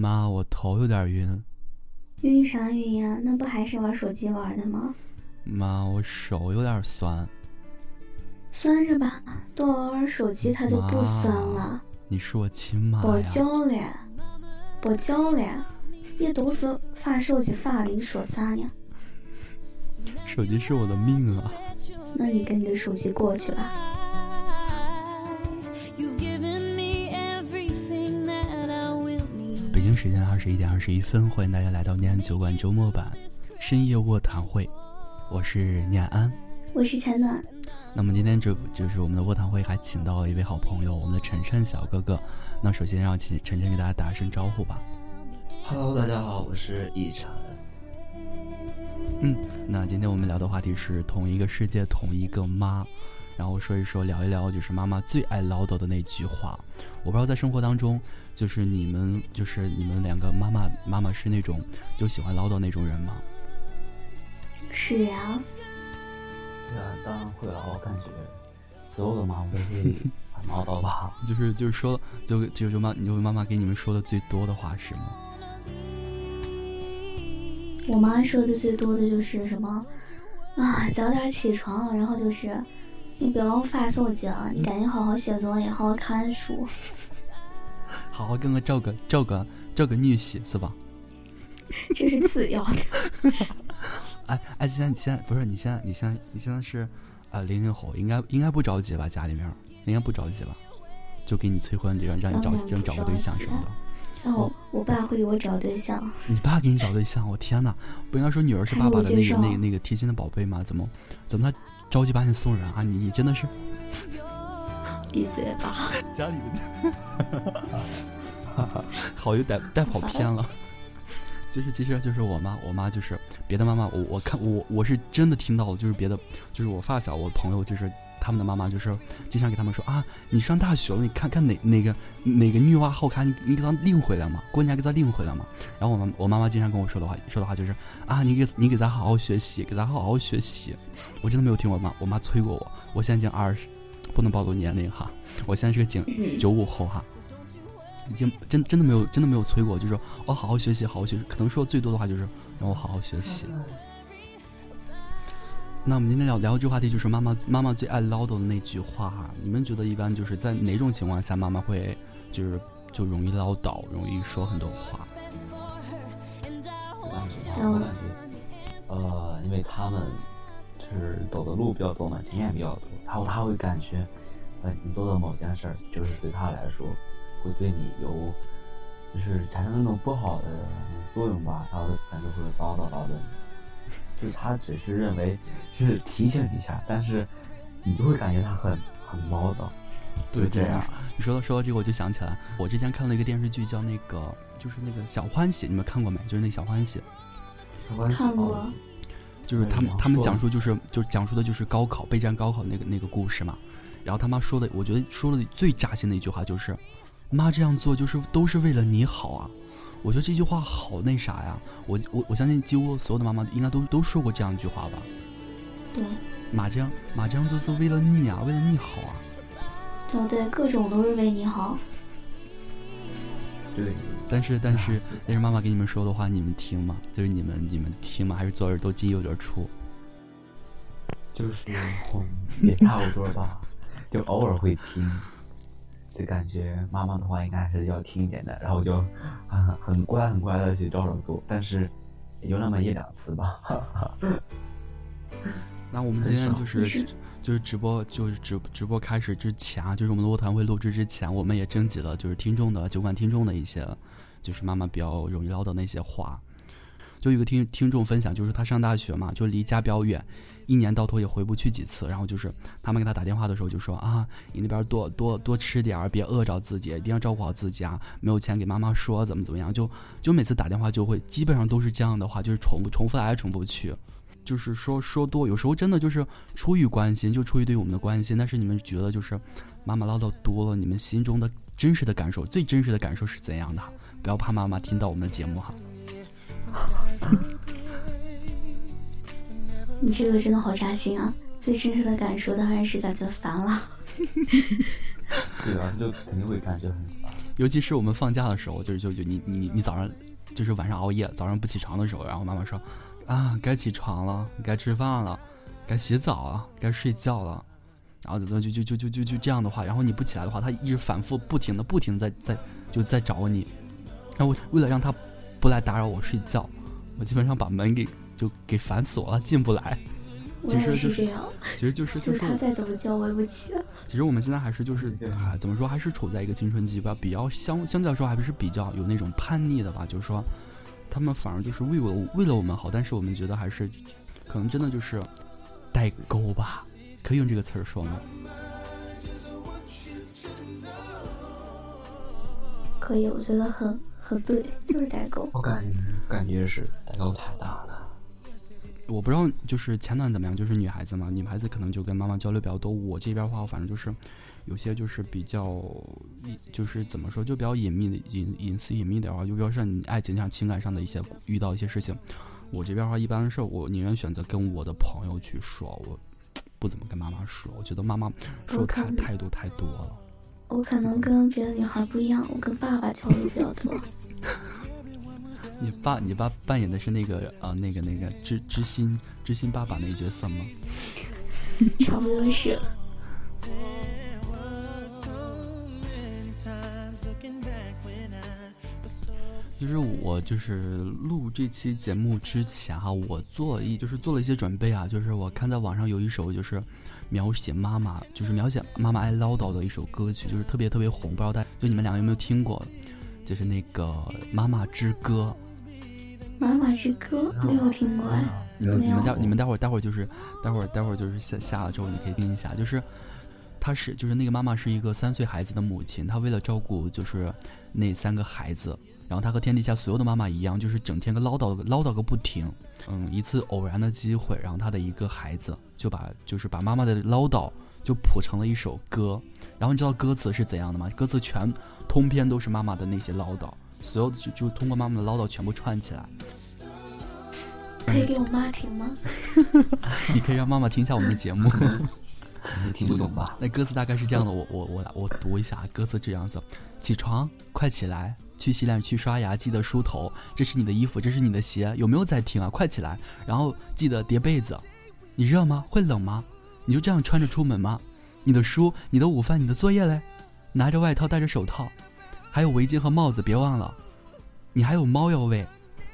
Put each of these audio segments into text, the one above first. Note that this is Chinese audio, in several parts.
妈，我头有点晕。晕啥晕呀？那不还是玩手机玩的吗？妈，我手有点酸。酸着吧，多玩玩手机它就不酸了。你是我亲妈我教了，我教了，你都是发手机发的，你说啥呢？手机是我的命啊！那你跟你的手机过去吧。时间二十一点二十一分，欢迎大家来到念安酒馆周末版深夜卧谈会，我是念安，我是陈暖。那么今天这就是我们的卧谈会，还请到了一位好朋友，我们的晨晨小哥哥。那首先让请晨晨给大家打声招呼吧。Hello，大家好，我是逸晨。嗯，那今天我们聊的话题是同一个世界，同一个妈，然后说一说，聊一聊，就是妈妈最爱唠叨的那句话。我不知道在生活当中，就是你们，就是你们两个妈妈，妈妈是那种就喜欢唠叨那种人吗？是呀。对啊，当然会了。我感觉所有的妈妈都会 很唠叨吧。就是就是说，就就是妈，你就妈妈给你们说的最多的话是吗？我妈说的最多的就是什么啊，早点起床，然后就是你不要发手机了，你赶紧好好写作业，好好看书，好好跟我照个照个照个女婿是吧？这是次要的。哎哎，现在你现在不是你现在你现在你现在是啊零零后，应该应该不着急吧？家里面应该不着急吧？就给你催婚，这样让你找让找个对象什么的。然后我爸会给我找对象。你爸给你找对象？我天哪！不应该说女儿是爸爸的那个那个那个贴心的宝贝吗？怎么怎么他着急把你送人啊？你你真的是闭嘴吧！家里的，好又带带跑偏了。就是其实就是我妈，我妈就是别的妈妈，我我看我我是真的听到了，就是别的就是我发小，我朋友就是他们的妈妈，就是经常给他们说啊，你上大学了，你看看哪哪个哪个女娃好看，你你给她领回来嘛，过年给她领回来嘛。然后我妈我妈妈经常跟我说的话说的话就是啊，你给你给咱好好学习，给咱好好学习。我真的没有听我妈我妈催过我，我现在已经二十，不能暴露年龄哈，我现在是个九九五后哈。已经真真的没有真的没有催过，就是我好好学习，好好学习。可能说最多的话就是让我好好学习。那我们今天聊聊这个话题，就是妈妈妈妈最爱唠叨的那句话哈。你们觉得一般就是在哪种情况下妈妈会就是就容易唠叨，容易说很多话？我感觉，我感觉，呃，因为他们就是走的路比较多嘛，经验比较多，然后他会感觉，呃，你做的某件事儿，就是对他来说。会对你有，就是产生那种不好的作用吧，他会可能就会叨叨叨的，就是他只是认为是提醒一下，但是你就会感觉他很很唠叨，对这样。你说到说到这个，我就想起来，我之前看了一个电视剧，叫那个就是那个小欢喜，你们看过没？就是那小欢喜。看过。就是他们他们讲述就是就是讲述的就是高考备战高考那个那个故事嘛，然后他妈说的，我觉得说的最扎心的一句话就是。妈这样做就是都是为了你好啊！我觉得这句话好那啥呀！我我我相信几乎所有的妈妈应该都都说过这样一句话吧？对。妈这样妈这样做是为了你啊，为了你好啊！对对，各种都是为你好。对。但是但是但是妈妈给你们说的话你们听吗？就是你们你们听吗？还是左耳朵进右耳出？就是也差不多吧，就偶尔会听。就感觉妈妈的话应该还是要听一点的，然后就很很乖很乖的去照着做，但是也就那么一两次吧。那我们今天就是就是直播就是直直播开始之前啊，就是我们的卧谈会录制之前，我们也征集了就是听众的酒馆听众的一些就是妈妈比较容易唠叨那些话。就有个听听众分享，就是他上大学嘛，就离家比较远。一年到头也回不去几次，然后就是他们给他打电话的时候就说啊，你那边多多多吃点儿，别饿着自己，一定要照顾好自己啊。没有钱给妈妈说怎么怎么样，就就每次打电话就会基本上都是这样的话，就是重重复来重复去，就是说说多，有时候真的就是出于关心，就出于对我们的关心。但是你们觉得就是妈妈唠叨多了，你们心中的真实的感受，最真实的感受是怎样的？不要怕妈妈听到我们的节目哈。你这个真的好扎心啊！最真实的感受当然是感觉烦了。对啊，就肯定会感觉很烦。尤其是我们放假的时候，就是就就你你你早上就是晚上熬夜，早上不起床的时候，然后妈妈说啊，该起床了，该吃饭了，该洗澡了，该睡觉了，然后就就就就就就就这样的话，然后你不起来的话，他一直反复不停的不停的在在就在找你，然后为了让他不来打扰我睡觉，我基本上把门给就给反锁了，进不来。其实就是这样，其实就是就是他再怎么叫我也不起。其实我们现在还是就是还怎么说，还是处在一个青春期吧，比较相相对来说还是比较有那种叛逆的吧。就是说，他们反而就是为我为了我们好，但是我们觉得还是可能真的就是代沟吧，可以用这个词儿说吗？可以，我觉得很很对，就是代沟。我感觉感觉是代沟太大了。我不知道，就是前段怎么样？就是女孩子嘛，女孩子可能就跟妈妈交流比较多。我这边话，我反正就是有些就是比较，就是怎么说，就比较隐秘的隐隐私隐秘点话，就比如说你爱情上、情感上的一些遇到一些事情，我这边的话一般是我宁愿选择跟我的朋友去说，我不怎么跟妈妈说。我觉得妈妈说太太多太多了。我可能跟别的女孩不一样，我跟爸爸交流比较多。你爸，你爸扮演的是那个呃，那个那个知知心知心爸爸那角色吗？差不多是。就是我就是录这期节目之前哈，我做一就是做了一些准备啊，就是我看在网上有一首就是描写妈妈，就是描写妈妈爱唠叨的一首歌曲，就是特别特别红，不知道大家就你们两个有没有听过？就是那个《妈妈之歌》。妈妈之歌没有听过哎，你们你们待你们待会儿待会儿就是待会儿待会儿就是下下了之后你可以听一下，就是她是就是那个妈妈是一个三岁孩子的母亲，她为了照顾就是那三个孩子，然后她和天底下所有的妈妈一样，就是整天个唠叨唠叨个不停。嗯，一次偶然的机会，然后她的一个孩子就把就是把妈妈的唠叨就谱成了一首歌，然后你知道歌词是怎样的吗？歌词全通篇都是妈妈的那些唠叨。所有的就就通过妈妈的唠叨全部串起来，可以给我妈听吗？你可以让妈妈听一下我们的节目。你听不懂吧？那歌词大概是这样的，我我我我读一下歌词这样子：起床，快起来，去洗脸，去刷牙，记得梳头。这是你的衣服，这是你的鞋，有没有在听啊？快起来，然后记得叠被子。你热吗？会冷吗？你就这样穿着出门吗？你的书，你的午饭，你的作业嘞？拿着外套，戴着手套。还有围巾和帽子，别忘了，你还有猫要喂，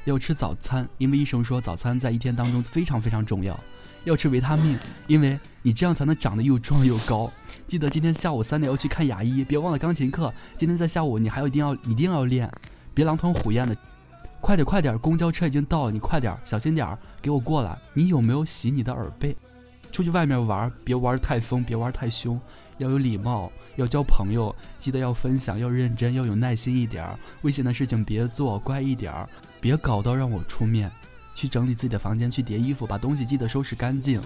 要吃早餐，因为医生说早餐在一天当中非常非常重要。要吃维他命，因为你这样才能长得又壮又高。记得今天下午三点要去看牙医，别忘了钢琴课。今天在下午你还要一定要一定要练，别狼吞虎咽的。快点快点，公交车已经到了，你快点，小心点儿，给我过来。你有没有洗你的耳背？出去外面玩，别玩太疯，别玩太凶。要有礼貌，要交朋友，记得要分享，要认真，要有耐心一点儿。危险的事情别做，乖一点儿，别搞到让我出面。去整理自己的房间，去叠衣服，把东西记得收拾干净。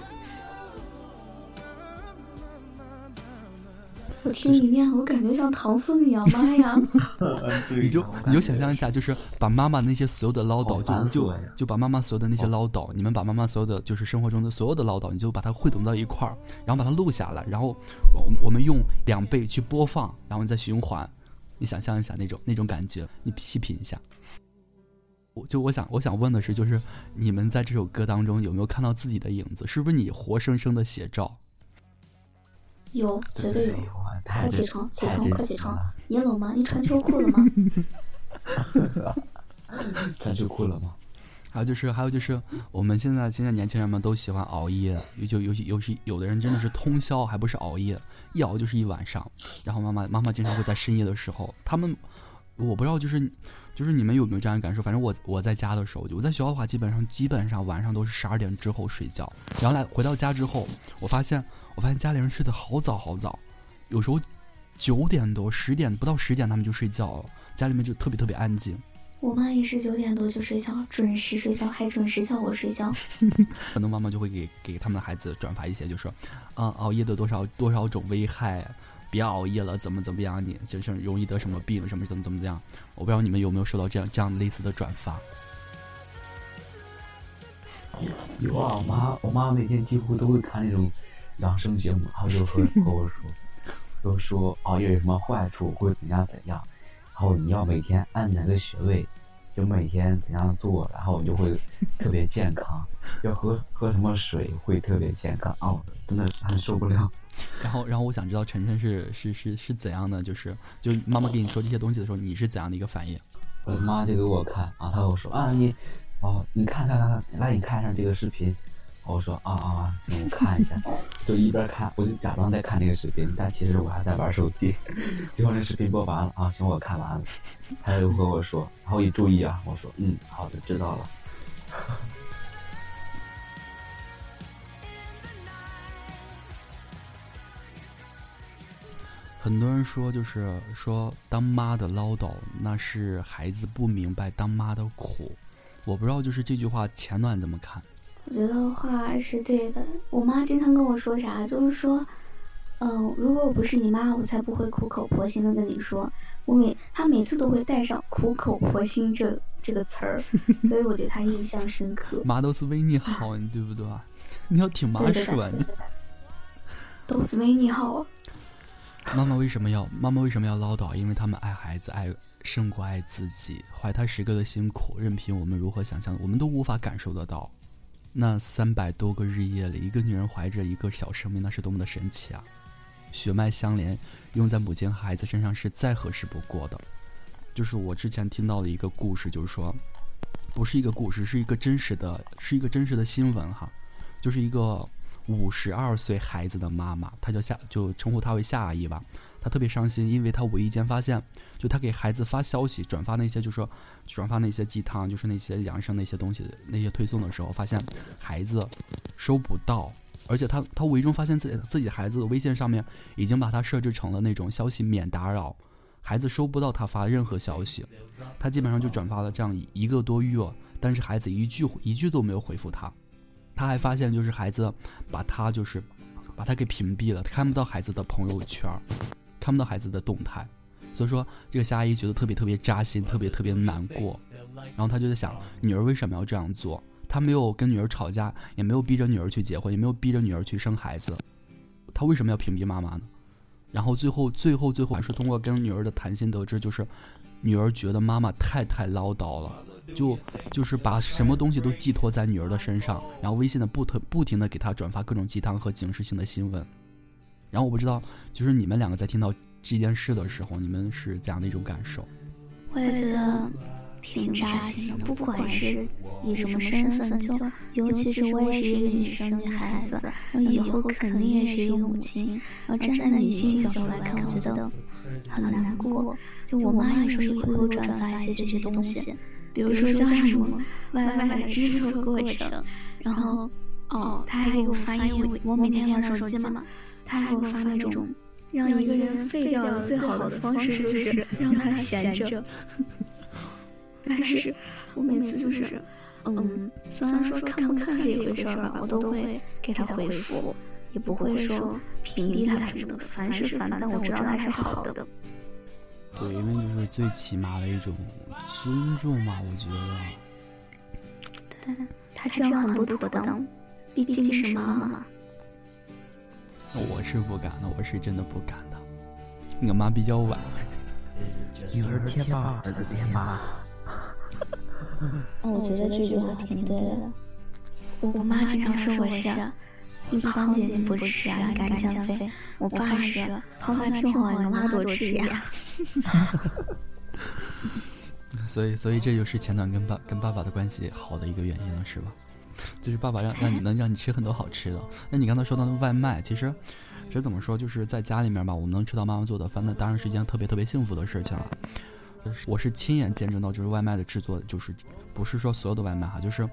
我 听你念，我感觉像唐僧一样，妈呀！你就你就想象一下，就是把妈妈那些所有的唠叨，就就就把妈妈所有的那些唠叨，你们把妈妈所有的就是生活中的所有的唠叨，你就把它汇总到一块儿，然后把它录下来，然后我我们用两倍去播放，然后你再循环。你想象一下那种那种感觉，你细品一下。我就我想我想问的是，就是你们在这首歌当中有没有看到自己的影子？是不是你活生生的写照？有，绝对有。快起床，起床，快起床！你冷吗？你穿秋裤了吗？穿秋裤了吗？还有就是，还有就是，我们现在现在年轻人们都喜欢熬夜，就尤其尤其有的人真的是通宵，还不是熬夜，一熬就是一晚上。然后妈妈妈妈经常会在深夜的时候，他们我不知道就是就是你们有没有这样的感受？反正我我在家的时候，我在学校的话，基本上基本上晚上都是十二点之后睡觉。然后来回到家之后，我发现。我发现家里人睡得好早好早，有时候九点多、十点不到十点他们就睡觉了，家里面就特别特别安静。我妈也是九点多就睡觉，准时睡觉，还准时叫我睡觉。很多妈妈就会给给他们的孩子转发一些，就说，啊，熬夜的多少多少种危害，别熬夜了，怎么怎么样，你就是容易得什么病，什么怎么怎么样。我不知道你们有没有收到这样这样类似的转发。有啊，我妈我妈每天几乎都会看那种。养生节目，然后就和 和我说，都说熬夜有什么坏处，会怎样怎样，然后你要每天按哪个穴位，就每天怎样做，然后你就会特别健康。要喝喝什么水会特别健康哦，真的很受不了。然后，然后我想知道晨晨是是是是怎样的，就是就妈妈给你说这些东西的时候，你是怎样的一个反应？我妈就给我看啊，她跟我说啊，你哦，你看看看，来你看一下这个视频。我说啊啊，行，我看一下，就一边看，我就假装在看那个视频，但其实我还在玩手机。结果那视频播完了啊，行，我看完了。他又和我说，然后一注意啊，我说嗯，好的，知道了。很多人说，就是说当妈的唠叨，那是孩子不明白当妈的苦。我不知道，就是这句话前段怎么看？我觉得话是对的。我妈经常跟我说啥，就是说，嗯，如果我不是你妈，我才不会苦口婆心的跟你说。我每她每次都会带上“苦口婆心”这这个词儿，所以我对她印象深刻。妈都是为你好，你对不对？你要挺妈说，你都是为你好。妈妈为什么要妈妈为什么要唠叨？因为他们爱孩子，爱胜过爱自己。怀胎十个的辛苦，任凭我们如何想象，我们都无法感受得到。那三百多个日夜里，一个女人怀着一个小生命，那是多么的神奇啊！血脉相连，用在母亲和孩子身上是再合适不过的。就是我之前听到的一个故事，就是说，不是一个故事，是一个真实的，是一个真实的新闻哈，就是一个。五十二岁孩子的妈妈，她叫夏，就称呼她为夏阿姨吧。她特别伤心，因为她无意间发现，就他给孩子发消息、转发那些，就说转发那些鸡汤，就是那些养生那些东西那些推送的时候，发现孩子收不到，而且他他无意中发现自己自己孩子的微信上面已经把他设置成了那种消息免打扰，孩子收不到他发任何消息，他基本上就转发了这样一个多月，但是孩子一句一句都没有回复他。他还发现，就是孩子把他就是把他给屏蔽了，看不到孩子的朋友圈，看不到孩子的动态，所以说这个夏阿姨觉得特别特别扎心，特别特别难过。然后她就在想，女儿为什么要这样做？她没有跟女儿吵架，也没有逼着女儿去结婚，也没有逼着女儿去生孩子，她为什么要屏蔽妈妈呢？然后最后最后最后还是通过跟女儿的谈心得知，就是女儿觉得妈妈太太唠叨了。就就是把什么东西都寄托在女儿的身上，然后微信的不停不停的给她转发各种鸡汤和警示性的新闻，然后我不知道，就是你们两个在听到这件事的时候，你们是怎样的一种感受？我也觉得挺扎心的，不管是以什么身份，就尤其是我也是一个女生女孩子，然后以后肯定也是一个母亲，然后站在女性角度来看，我觉得很难过。就我妈有时候也会给我转发一些这些东西。比如说像什么外卖的制作过程，然后哦，他还给我发，因为我每天玩手机嘛，他还给我发那种让一个人废掉的最好的方式就是让他闲着。但是我每次就是，嗯，虽然说看不看这一回事儿吧，我都会给他回复，也不会说屏蔽他什么的。凡是烦，但我知道他是好的。对，因为就是最起码的一种尊重嘛，我觉得。对，他这样很不妥当，毕竟是妈妈。我是不敢的，我是真的不敢的。我妈比较晚。女儿天妈，儿子天妈。我觉得这句话挺对的。我妈经常说我是。你胖姐你不吃啊？你敢减肥？我爸是胖还挺好，你妈多吃呀。所以，所以这就是前段跟爸跟爸爸的关系好的一个原因了，是吧？就是爸爸让让你能让你吃很多好吃的。那你刚才说到的外卖，其实其实怎么说，就是在家里面吧，我们能吃到妈妈做的饭，那当然是一件特别特别幸福的事情了。我是亲眼见证到，就是外卖的制作，就是不是说所有的外卖哈，就是。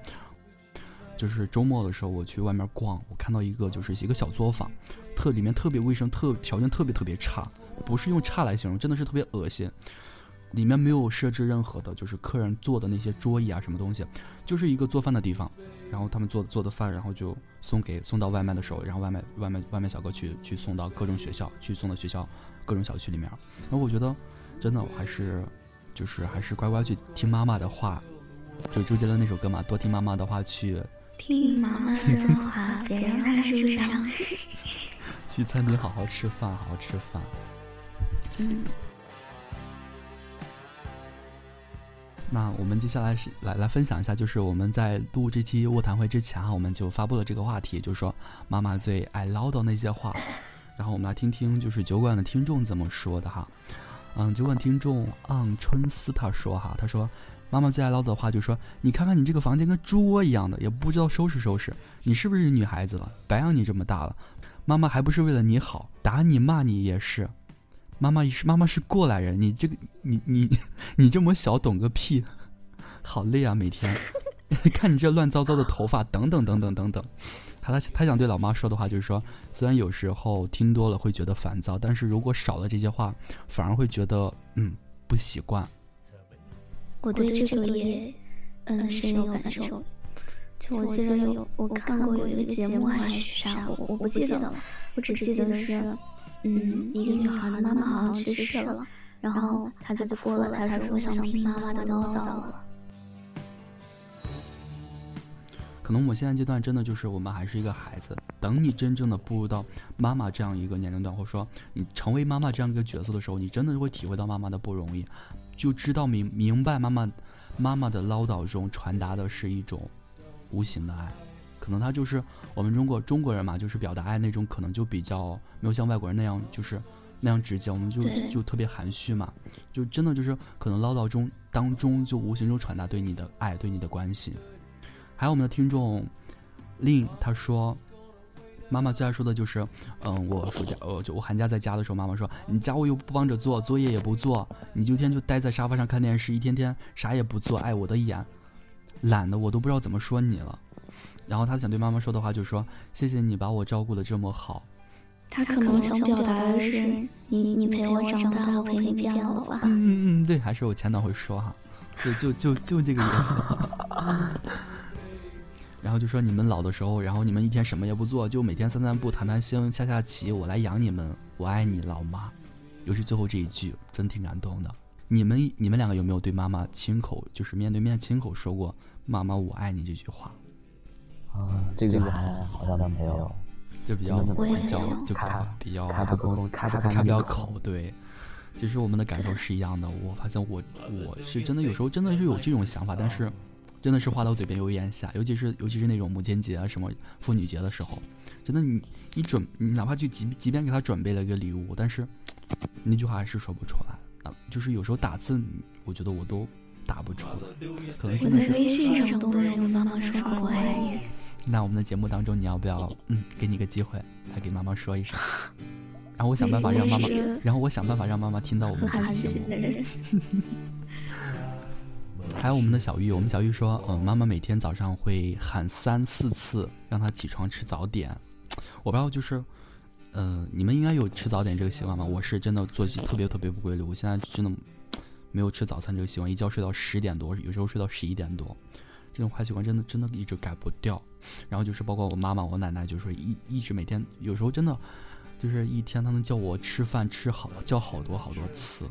就是周末的时候，我去外面逛，我看到一个就是一个小作坊，特里面特别卫生，特条件特别特别差，不是用差来形容，真的是特别恶心。里面没有设置任何的，就是客人坐的那些桌椅啊，什么东西，就是一个做饭的地方。然后他们做做的饭，然后就送给送到外卖的时候，然后外卖外卖外卖小哥去去送到各种学校，去送到学校各种小区里面。然后我觉得，真的我还是就是还是乖乖去听妈妈的话，就周杰伦那首歌嘛，多听妈妈的话去。听妈妈的话，别让他受伤。去餐厅好好吃饭，好好吃饭。嗯。那我们接下来是来来分享一下，就是我们在录这期卧谈会之前啊，我们就发布了这个话题，就是说妈妈最爱唠叨那些话。然后我们来听听，就是酒馆的听众怎么说的哈。嗯，酒馆听众昂春思他说哈，他说妈妈最爱唠叨的话，就是说你看看你这个房间跟猪窝一样的，也不知道收拾收拾，你是不是女孩子了？白养你这么大了，妈妈还不是为了你好，打你骂你也是。妈妈是妈妈是过来人，你这个你你你这么小懂个屁，好累啊！每天 看你这乱糟糟的头发，等等等等等等。他他他想对老妈说的话就是说，虽然有时候听多了会觉得烦躁，但是如果少了这些话，反而会觉得嗯不习惯。我对这个也嗯深有感受。就我记得有我看过有一个节目还是啥，我我不记得了，我只记得是。嗯，一个女孩的妈妈好像去世了，然后她就哭了，她说：“我想听妈妈的唠叨了。”可能我现在阶段真的就是我们还是一个孩子，等你真正的步入到妈妈这样一个年龄段，或者说你成为妈妈这样一个角色的时候，你真的会体会到妈妈的不容易，就知道明明白妈妈妈妈的唠叨中传达的是一种无形的爱。可能他就是我们中国中国人嘛，就是表达爱那种，可能就比较没有像外国人那样，就是那样直接，我们就就特别含蓄嘛，就真的就是可能唠叨中当中就无形中传达对你的爱，对你的关心。还有我们的听众令他说，妈妈最爱说的就是，嗯，我暑假呃就我寒假在家的时候，妈妈说你家务又不帮着做，作业也不做，你就天就待在沙发上看电视，一天天啥也不做，碍我的眼，懒得我都不知道怎么说你了。然后他想对妈妈说的话就是说：“谢谢你把我照顾的这么好。”他可能想表达的是：“你你陪我长大，我陪你变老吧。”嗯嗯嗯，对，还是我前导会说哈，就就就就这个意思。然后就说你们老的时候，然后你们一天什么也不做，就每天散散步、谈谈心、下下棋，我来养你们，我爱你，老妈。尤其最后这一句，真挺感动的。你们你们两个有没有对妈妈亲口，就是面对面亲口说过“妈妈，我爱你”这句话？啊，这个还好像都没有，就比较比较就开比较开不口，开不开不了口。对，其实我们的感受是一样的。我发现我我是真的有时候真的是有这种想法，但是真的是话到嘴边有咽下。尤其是尤其是那种母亲节啊什么妇女节的时候，真的你你准你哪怕就即即便给他准备了一个礼物，但是那句话还是说不出来。啊，就是有时候打字，我觉得我都打不出来，可能真的是。微信上都没有妈妈说过我爱你。那我们的节目当中，你要不要嗯，给你个机会，来给妈妈说一声，然后我想办法让妈妈，然后我想办法让妈妈听到我们的节目。还有我们的小玉，我们小玉说，嗯，妈妈每天早上会喊三四次，让她起床吃早点。我不知道，就是，嗯，你们应该有吃早点这个习惯吧？我是真的作息特别特别不规律，我现在真的没有吃早餐这个习惯，一觉睡到十点多，有时候睡到十一点多。这种坏习惯真的真的一直改不掉，然后就是包括我妈妈、我奶奶，就是说一一直每天，有时候真的就是一天，他们叫我吃饭吃好叫好多好多次。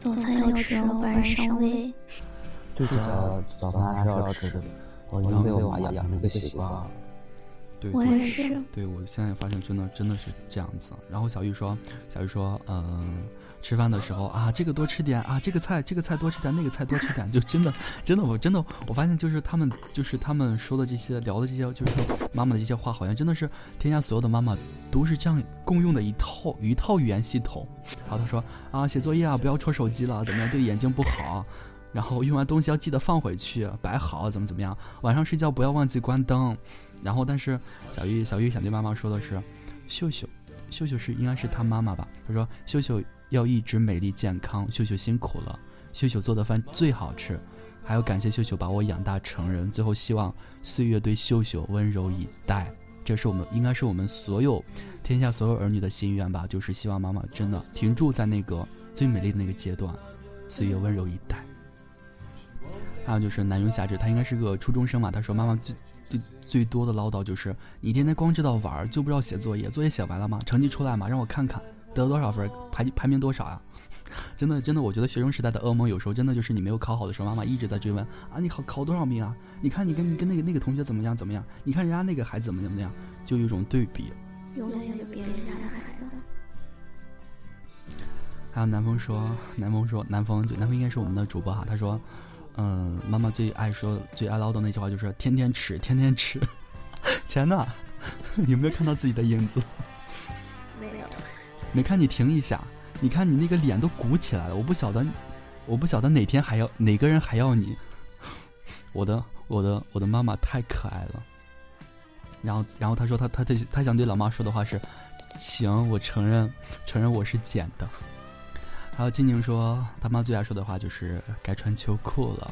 早餐要吃，晚上上胃。对的早饭还是要吃的，我已经被我妈养成这个习惯了。对，我也是。对，我现在发现真的真的是这样子。然后小玉说，小玉说，嗯。吃饭的时候啊，这个多吃点啊，这个菜这个菜多吃点，那个菜多吃点，就真的真的我真的我发现就是他们就是他们说的这些聊的这些就是说妈妈的这些话，好像真的是天下所有的妈妈都是这样共用的一套一套语言系统。然后他说啊，写作业啊不要戳手机了，怎么样对眼睛不好？然后用完东西要记得放回去摆好，怎么怎么样？晚上睡觉不要忘记关灯。然后但是小玉小玉想对妈妈说的是，秀秀秀秀是应该是他妈妈吧？他说秀秀。要一直美丽健康，秀秀辛苦了。秀秀做的饭最好吃，还要感谢秀秀把我养大成人。最后希望岁月对秀秀温柔以待，这是我们应该是我们所有天下所有儿女的心愿吧，就是希望妈妈真的停住在那个最美丽的那个阶段，岁月温柔以待。还有就是南庸侠志，他应该是个初中生嘛，他说妈妈最最最多的唠叨就是你天天光知道玩，就不知道写作业，作业写完了吗？成绩出来吗？让我看看。得了多少分？排排名多少呀？真的，真的，我觉得学生时代的噩梦，有时候真的就是你没有考好的时候，妈妈一直在追问啊，你考考多少名啊？你看你跟你跟那个那个同学怎么样怎么样？你看人家那个孩子怎么怎么样？就有一种对比。永远有别人家的孩子。还有南风说，南风说，南风就南风应该是我们的主播哈。他说，嗯，妈妈最爱说、最爱唠叨那句话就是“天天吃，天天吃”。钱呢？有没有看到自己的影子？没有。没看你停一下，你看你那个脸都鼓起来了。我不晓得，我不晓得哪天还要哪个人还要你。我的，我的，我的妈妈太可爱了。然后，然后他说他他他他想对老妈说的话是：行，我承认承认我是捡的。还有静静说，他妈最爱说的话就是该穿秋裤了。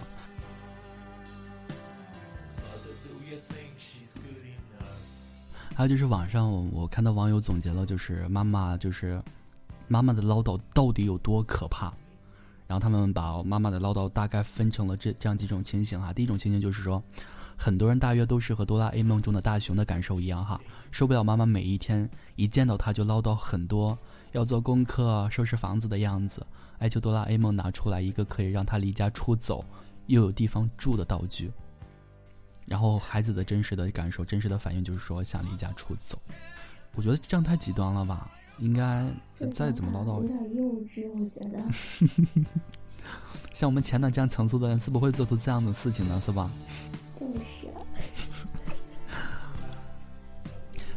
还有就是网上我看到网友总结了，就是妈妈就是妈妈的唠叨到底有多可怕。然后他们把妈妈的唠叨大概分成了这这样几种情形哈。第一种情形就是说。很多人大约都是和哆啦 A 梦中的大雄的感受一样哈，受不了妈妈每一天一见到他就唠叨很多，要做功课、收拾房子的样子，哀求哆啦 A 梦拿出来一个可以让他离家出走，又有地方住的道具。然后孩子的真实的感受、真实的反应就是说想离家出走。我觉得这样太极端了吧？应该再怎么唠叨，有点幼稚，我觉得。像我们前段这样层次的人是不会做出这样的事情的，是吧？就是。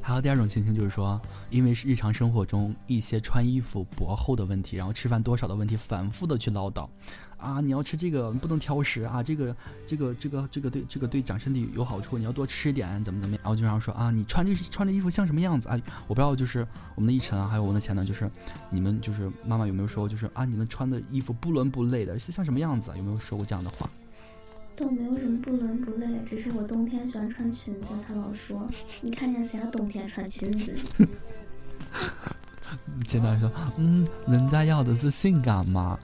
还有第二种情形，就是说，因为是日常生活中一些穿衣服薄厚的问题，然后吃饭多少的问题，反复的去唠叨，啊，你要吃这个不能挑食啊，这个这个这个这个对这个对长身体有好处，你要多吃点，怎么怎么样，然后经常说啊，你穿这穿这衣服像什么样子啊？我不知道，就是我们的一晨啊，还有我们的前男，就是你们就是妈妈有没有说，就是啊，你们穿的衣服不伦不类的，是像什么样子？啊有没有说过这样的话？倒没有什么不伦不类，只是我冬天喜欢穿裙子，他老说你看见谁冬天穿裙子？前台说，嗯，人家要的是性感嘛？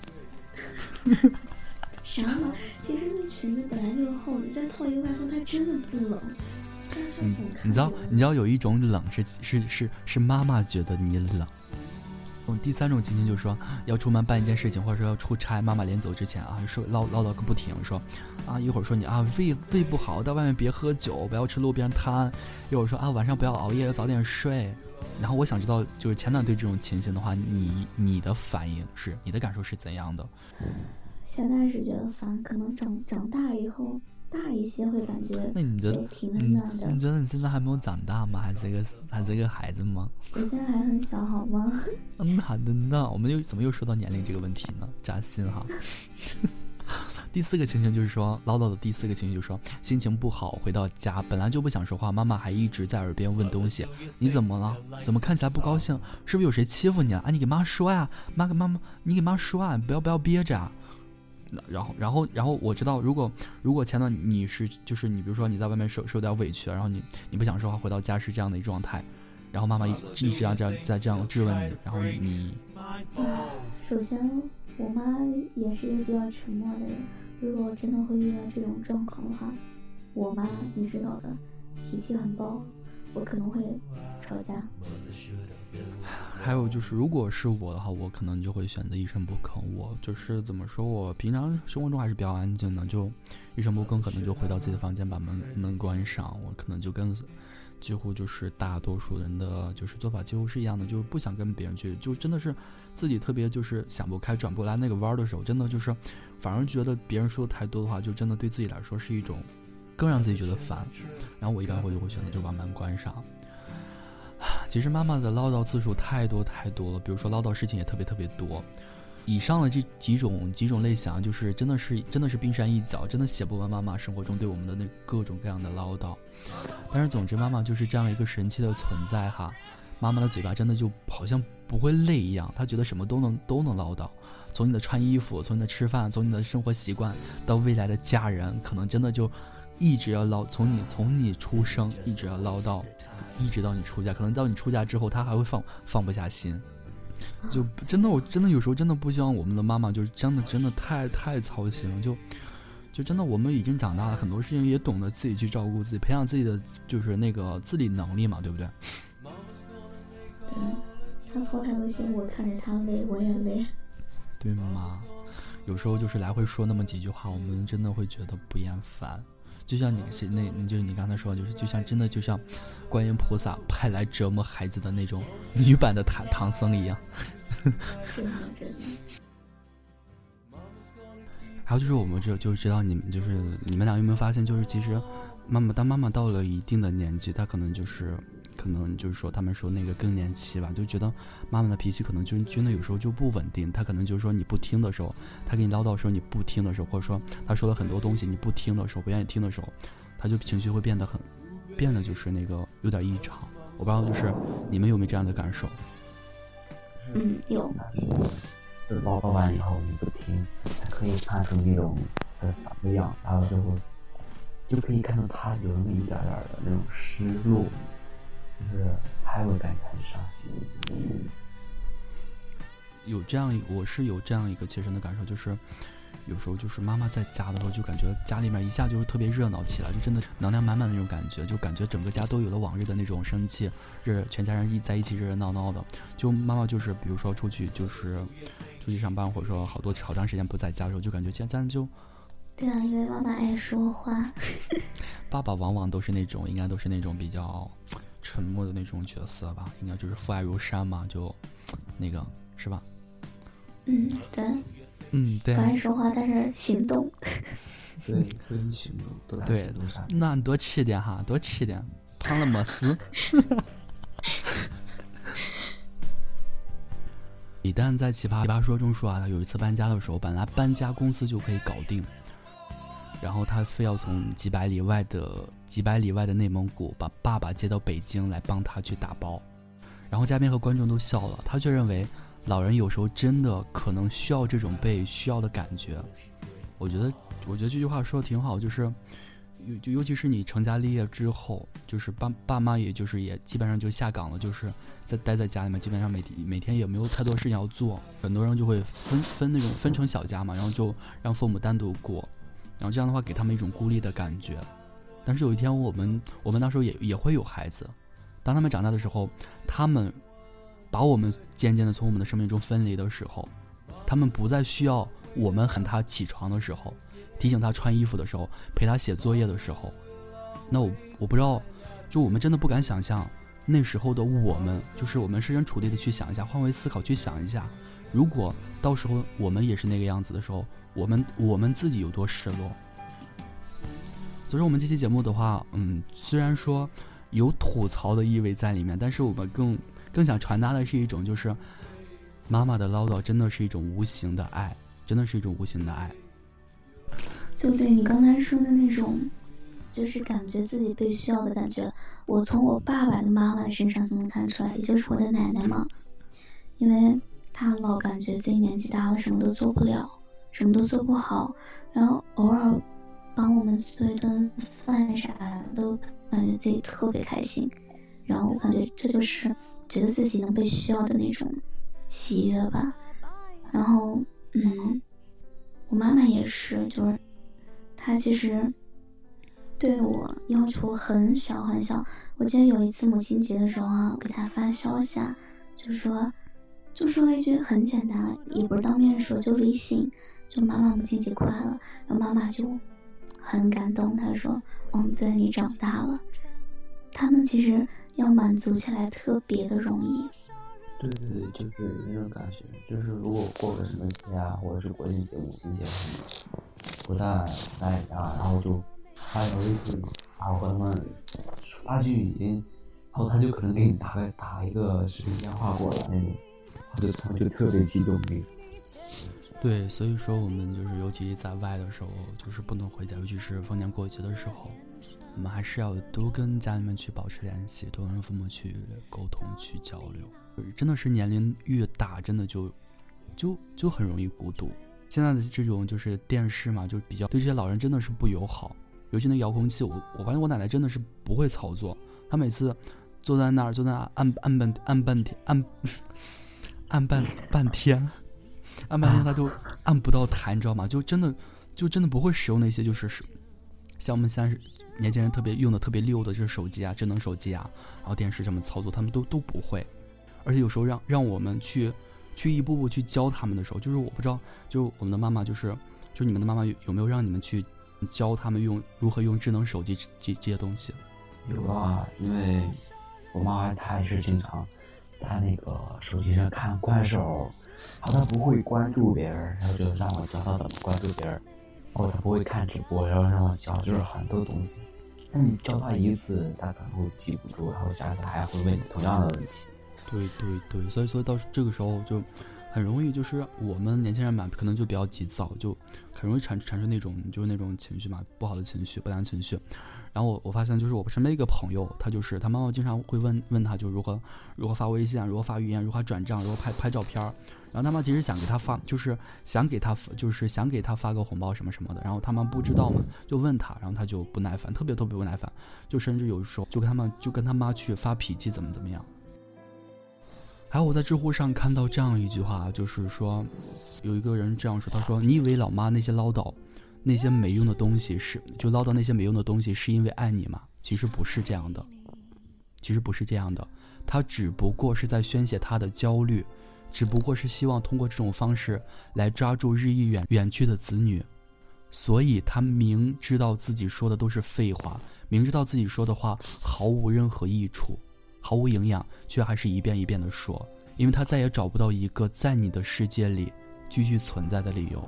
啥嘛？其实那裙子本来就是厚的，再套一个外套，它真的不冷。嗯，你知道，你知道有一种冷是是是是妈妈觉得你冷。第三种情形就是说，要出门办一件事情，或者说要出差，妈妈临走之前啊，说唠唠叨个不停，说啊一会儿说你啊胃胃不好，在外面别喝酒，不要吃路边摊，一会儿说啊晚上不要熬夜，要早点睡。然后我想知道，就是前段对这种情形的话，你你的反应是，你的感受是怎样的？现在是觉得烦，可能长长大以后。大一些会感觉，那你觉得，你你觉得你现在还没有长大吗？还是一个还是一个孩子吗？我现在还很小，好吗？嗯，好的呢。我们又怎么又说到年龄这个问题呢？扎心哈。第四个情形就是说唠叨的第四个情形就是说心情不好回到家本来就不想说话，妈妈还一直在耳边问东西。你怎么了？怎么看起来不高兴？是不是有谁欺负你了？啊，你给妈说呀，妈给妈妈，你给妈说啊，不要不要憋着啊。然后，然后，然后我知道，如果如果前段你是就是你，比如说你在外面受受点委屈，然后你你不想说话，回到家是这样的一状态，然后妈妈一一直这样这样在这样质问你，然后你。首先，我妈也是一个比较沉默的人。如果真的会遇到这种状况的话，我妈你知道的，脾气很暴，我可能会吵架。还有就是，如果是我的话，我可能就会选择一声不吭。我就是怎么说，我平常生活中还是比较安静的，就一声不吭，可能就回到自己的房间，把门门关上。我可能就跟几乎就是大多数人的就是做法几乎是一样的，就不想跟别人去，就真的是自己特别就是想不开、转不来那个弯的时候，真的就是反而觉得别人说的太多的话，就真的对自己来说是一种更让自己觉得烦。然后我一般会就会选择就把门关上。其实妈妈的唠叨次数太多太多了，比如说唠叨事情也特别特别多。以上的这几种几种类型，就是真的是真的是冰山一角，真的写不完妈妈生活中对我们的那各种各样的唠叨。但是总之，妈妈就是这样一个神奇的存在哈。妈妈的嘴巴真的就好像不会累一样，她觉得什么都能都能唠叨。从你的穿衣服，从你的吃饭，从你的生活习惯，到未来的家人，可能真的就一直要唠，从你从你出生一直要唠叨。一直到你出嫁，可能到你出嫁之后，他还会放放不下心，就真的，我真的有时候真的不希望我们的妈妈就是真的真的太太操心了，就就真的我们已经长大了，很多事情也懂得自己去照顾自己，培养自己的就是那个自理能力嘛，对不对？对，他抛开微信，我看着他累，我也累，对吗？有时候就是来回说那么几句话，我们真的会觉得不厌烦。就像你是那，你就你刚才说，就是就像真的就像观音菩萨派来折磨孩子的那种女版的唐唐僧一样。还有 就是，我们就就知道你们就是你们俩有没有发现，就是其实妈妈当妈妈到了一定的年纪，她可能就是可能就是说他们说那个更年期吧，就觉得妈妈的脾气可能就真的有时候就不稳定。她可能就是说你不听的时候，她给你唠叨的时候你不听的时候，或者说她说了很多东西你不听的时候，不愿意听的时候，她就情绪会变得很变得就是那个有点异常。我不知道就是你们有没有这样的感受？嗯，有。就唠叨完以后你不听，他可以看出那种呃反的样，然后就会就可以看到他有那么一点点的那种失落，就是还有感觉很伤心。有这样，我是有这样一个切身的感受，就是有时候就是妈妈在家的时候，就感觉家里面一下就是特别热闹起来，就真的能量满满的那种感觉，就感觉整个家都有了往日的那种生气，热全家人一在一起热热闹闹的。就妈妈就是比如说出去就是。出去上班，或者说好多好长时间不在家的时候，就感觉家家人就，对啊，因为妈妈爱说话。爸爸往往都是那种，应该都是那种比较沉默的那种角色吧，应该就是父爱如山嘛，就那个是吧？嗯，对。嗯，对。不爱说话，但是行动。对，真行动都在行动上。那你多吃点哈，多吃点，胖了没事。李诞在《奇葩奇葩说》中说啊，他有一次搬家的时候，本来搬家公司就可以搞定，然后他非要从几百里外的几百里外的内蒙古把爸爸接到北京来帮他去打包，然后嘉宾和观众都笑了，他却认为老人有时候真的可能需要这种被需要的感觉。我觉得，我觉得这句话说的挺好，就是。尤就尤其是你成家立业之后，就是爸爸妈也就是也基本上就下岗了，就是在待在家里面，基本上每天每天也没有太多事情要做。很多人就会分分那种分成小家嘛，然后就让父母单独过，然后这样的话给他们一种孤立的感觉。但是有一天我们我们那时候也也会有孩子，当他们长大的时候，他们把我们渐渐的从我们的生命中分离的时候，他们不再需要我们喊他起床的时候。提醒他穿衣服的时候，陪他写作业的时候，那我我不知道，就我们真的不敢想象那时候的我们，就是我们设身处地的去想一下，换位思考去想一下，如果到时候我们也是那个样子的时候，我们我们自己有多失落。所以说，我们这期节目的话，嗯，虽然说有吐槽的意味在里面，但是我们更更想传达的是一种，就是妈妈的唠叨真的是一种无形的爱，真的是一种无形的爱。就对你刚才说的那种，就是感觉自己被需要的感觉，我从我爸爸的妈妈身上就能看出来，也就是我的奶奶嘛，因为她老感觉自己年纪大了，什么都做不了，什么都做不好，然后偶尔帮我们做一顿饭啥的，都感觉自己特别开心，然后我感觉这就是觉得自己能被需要的那种喜悦吧，然后嗯，我妈妈也是，就是。她其实对我要求很小很小。我记得有一次母亲节的时候啊，我给她发消息，啊，就说就说了一句很简单，也不是当面说，就微信，就妈妈母亲节快乐。然后妈妈就很感动，她说：“嗯，对你长大了。”他们其实要满足起来特别的容易。对对对，就是那种感觉，就是如果过个什么节啊，或者是国庆节、母亲节什么的。不在在家，然后就发个微信，然后和他们发句语音，然后他就可能给你打个打一个视频电话过来那种，就他们就特别激动那种。对，所以说我们就是尤其在外的时候，就是不能回家，尤其是逢年过节的时候，我们还是要多跟家里面去保持联系，多跟父母去沟通去交流。真的是年龄越大，真的就就就很容易孤独。现在的这种就是电视嘛，就比较对这些老人真的是不友好。尤其那遥控器，我我发现我奶奶真的是不会操作。她每次坐在那儿，坐在那按按半按半天，按 按半半天，按半天，她都按不到台，你知道吗？就真的就真的不会使用那些就是像我们现在年轻人特别用的特别溜的，就是手机啊，智能手机啊，然后电视什么操作，他们都都不会。而且有时候让让我们去。去一步步去教他们的时候，就是我不知道，就我们的妈妈，就是就你们的妈妈有有没有让你们去教他们用如何用智能手机这这些东西？有啊，因为我妈她也是经常他那个手机上看快手，然后他不会关注别人，然后就让我教他怎么关注别人，然后他不会看直播，然后让我教，就是很多东西。那你教他一次，他可能会记不住，然后下次还会问你同样的问题。对对对，所以所以到这个时候就很容易，就是我们年轻人嘛，可能就比较急躁，就很容易产产生那种就是那种情绪嘛，不好的情绪、不良情绪。然后我我发现，就是我身边一个朋友，他就是他妈妈经常会问问他，就如何如何发微信啊，如何发语音，如何转账，如何拍拍照片儿。然后他妈其实想给他发，就是想给他，就是想给他发个红包什么什么的。然后他妈不知道嘛，就问他，然后他就不耐烦，特别特别不耐烦，就甚至有时候就跟他们就跟他妈去发脾气，怎么怎么样。还有我在知乎上看到这样一句话，就是说有一个人这样说，他说：“你以为老妈那些唠叨，那些没用的东西是就唠叨那些没用的东西，是因为爱你吗？其实不是这样的，其实不是这样的，他只不过是在宣泄他的焦虑。”只不过是希望通过这种方式来抓住日益远远去的子女，所以他明知道自己说的都是废话，明知道自己说的话毫无任何益处，毫无营养，却还是一遍一遍的说，因为他再也找不到一个在你的世界里继续存在的理由。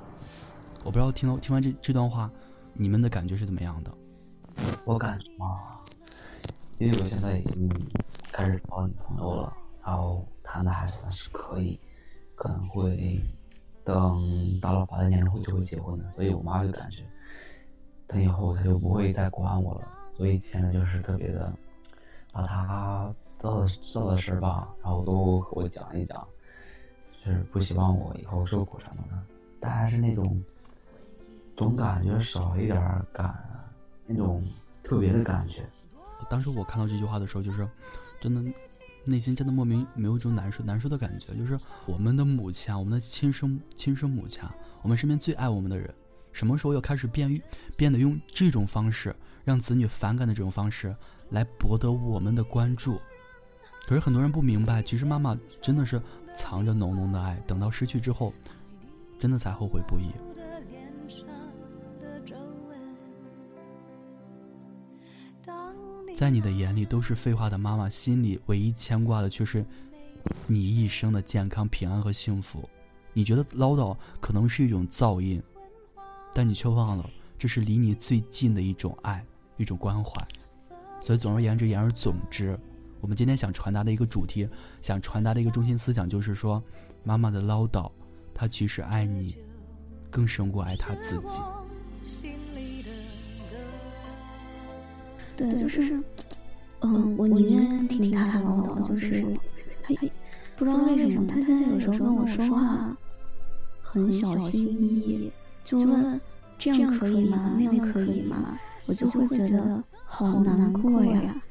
我不知道听到听完这这段话，你们的感觉是怎么样的？我感觉嘛，因为我现在已经开始找女朋友了，然后。谈的还算是可以，可能会等到了法定年龄后就会结婚的，所以我妈就感觉，等以后她就不会再管我了，所以现在就是特别的，把她做的做的事吧，然后都和我讲一讲，就是不希望我以后受苦什么的，但还是那种，总感觉少一点感，那种特别的感觉。当时我看到这句话的时候，就是真的。内心真的莫名没有一种难受难受的感觉，就是我们的母亲啊，我们的亲生亲生母亲啊，我们身边最爱我们的人，什么时候要开始变变得用这种方式让子女反感的这种方式来博得我们的关注？可是很多人不明白，其实妈妈真的是藏着浓浓的爱，等到失去之后，真的才后悔不已。在你的眼里都是废话的妈妈，心里唯一牵挂的却是你一生的健康、平安和幸福。你觉得唠叨可能是一种噪音，但你却忘了，这是离你最近的一种爱、一种关怀。所以，总而言之，言而总之，我们今天想传达的一个主题，想传达的一个中心思想，就是说，妈妈的唠叨，她其实爱你，更胜过爱她自己。对，就是，嗯，我宁愿听他唠叨，就是他，不知道为什么，他现在有时候跟我说话很小心翼翼，就问这样可以吗？那样可以吗？我就会觉得好难过呀。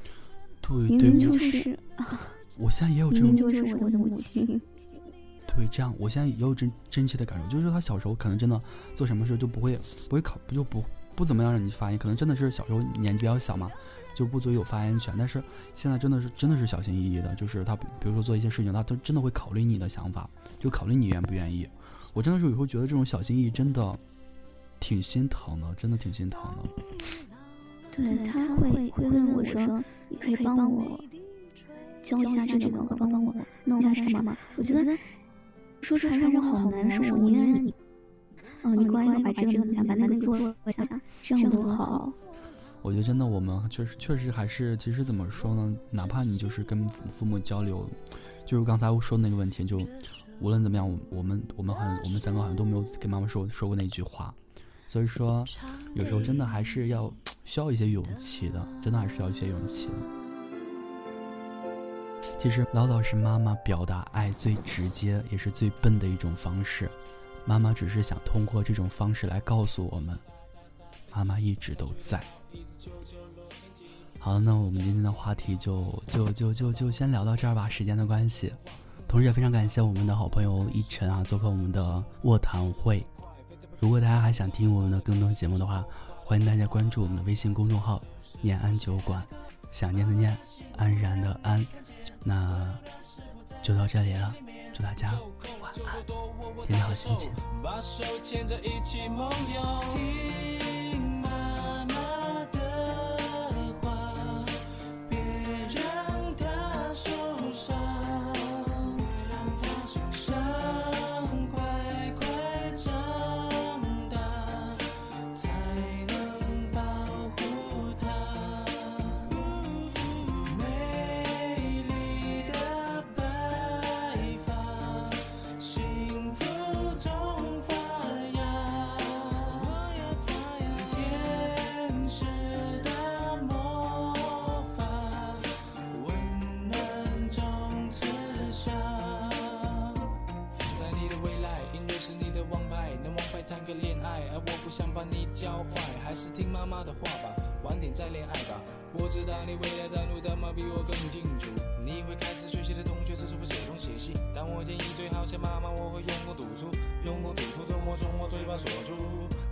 对，明明就是，我现在也有这种，就是我的母亲。对，这样，我现在也有真真切的感受，就是他小时候可能真的做什么事就不会不会考，不就不。不怎么样让你发言，可能真的是小时候年纪比较小嘛，就不足以有发言权。但是现在真的是真的是小心翼翼的，就是他比如说做一些事情，他都真的会考虑你的想法，就考虑你愿不愿意。我真的是有时候觉得这种小心翼翼真的挺心疼的，真的挺心疼的。对他会会问我说：“你可以帮我教一下这个，帮帮我弄一下什么吗？”我觉得说出来让我好难受，我宁愿你。哦，你乖，乖把这个把那个做一下，这样多好。我觉得真的，我们确实确实还是，其实怎么说呢？哪怕你就是跟父母交流，就是刚才我说的那个问题，就无论怎么样，我们我们好像我们三个好像都没有跟妈妈说说过那句话。所以说，有时候真的还是要需要一些勇气的，真的还是要一些勇气的。其实唠叨是妈妈表达爱最直接也是最笨的一种方式。妈妈只是想通过这种方式来告诉我们，妈妈一直都在。好，那我们今天的话题就就就就就先聊到这儿吧，时间的关系。同时也非常感谢我们的好朋友一晨啊，做客我们的卧谈会。如果大家还想听我们的更多节目的话，欢迎大家关注我们的微信公众号“念安酒馆”，想念的念，安然的安。那就到这里了。祝大家晚安，天天好心情。你未来的路他妈比我更清楚。你会开始学习的同学，这是不写东写西，但我建议最好写妈妈，我会用功读书，用功读书，周末从我嘴巴说出。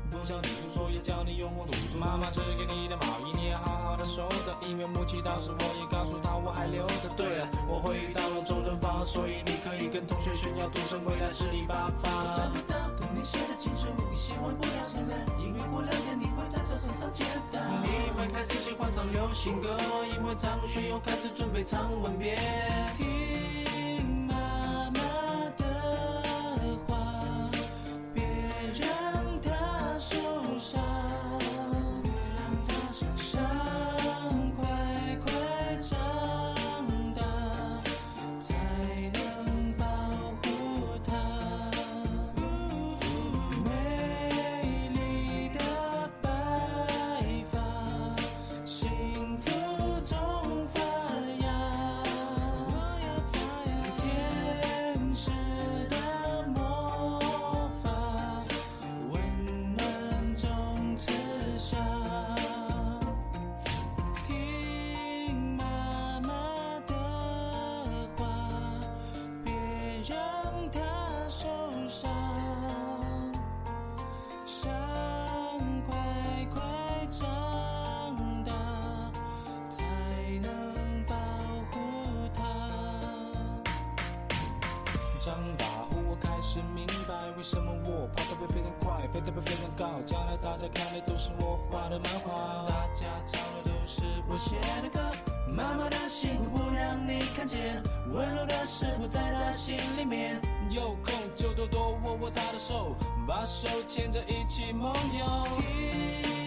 不想读书，所以叫你用功读书。妈妈只给你的毛衣，你也好好的收着，因为母亲当时我也告诉她我还留着。对了，我会遇到了周润发，所以你可以跟同学炫耀，独生未来是你爸爸。我找不到童年写的情书，你千万不要承认，因为过两天你会在操场上见到。你会开始喜欢上流行歌，因为张学友开始准备唱吻别。是明白，为什么我跑得比别人快，飞得比别人高。将来大家看的都是我画的漫画，大家唱的都是我写的歌。妈妈的辛苦不让你看见，温柔的事不在她心里面。有空就多多握握她的手，把手牵着一起梦游。听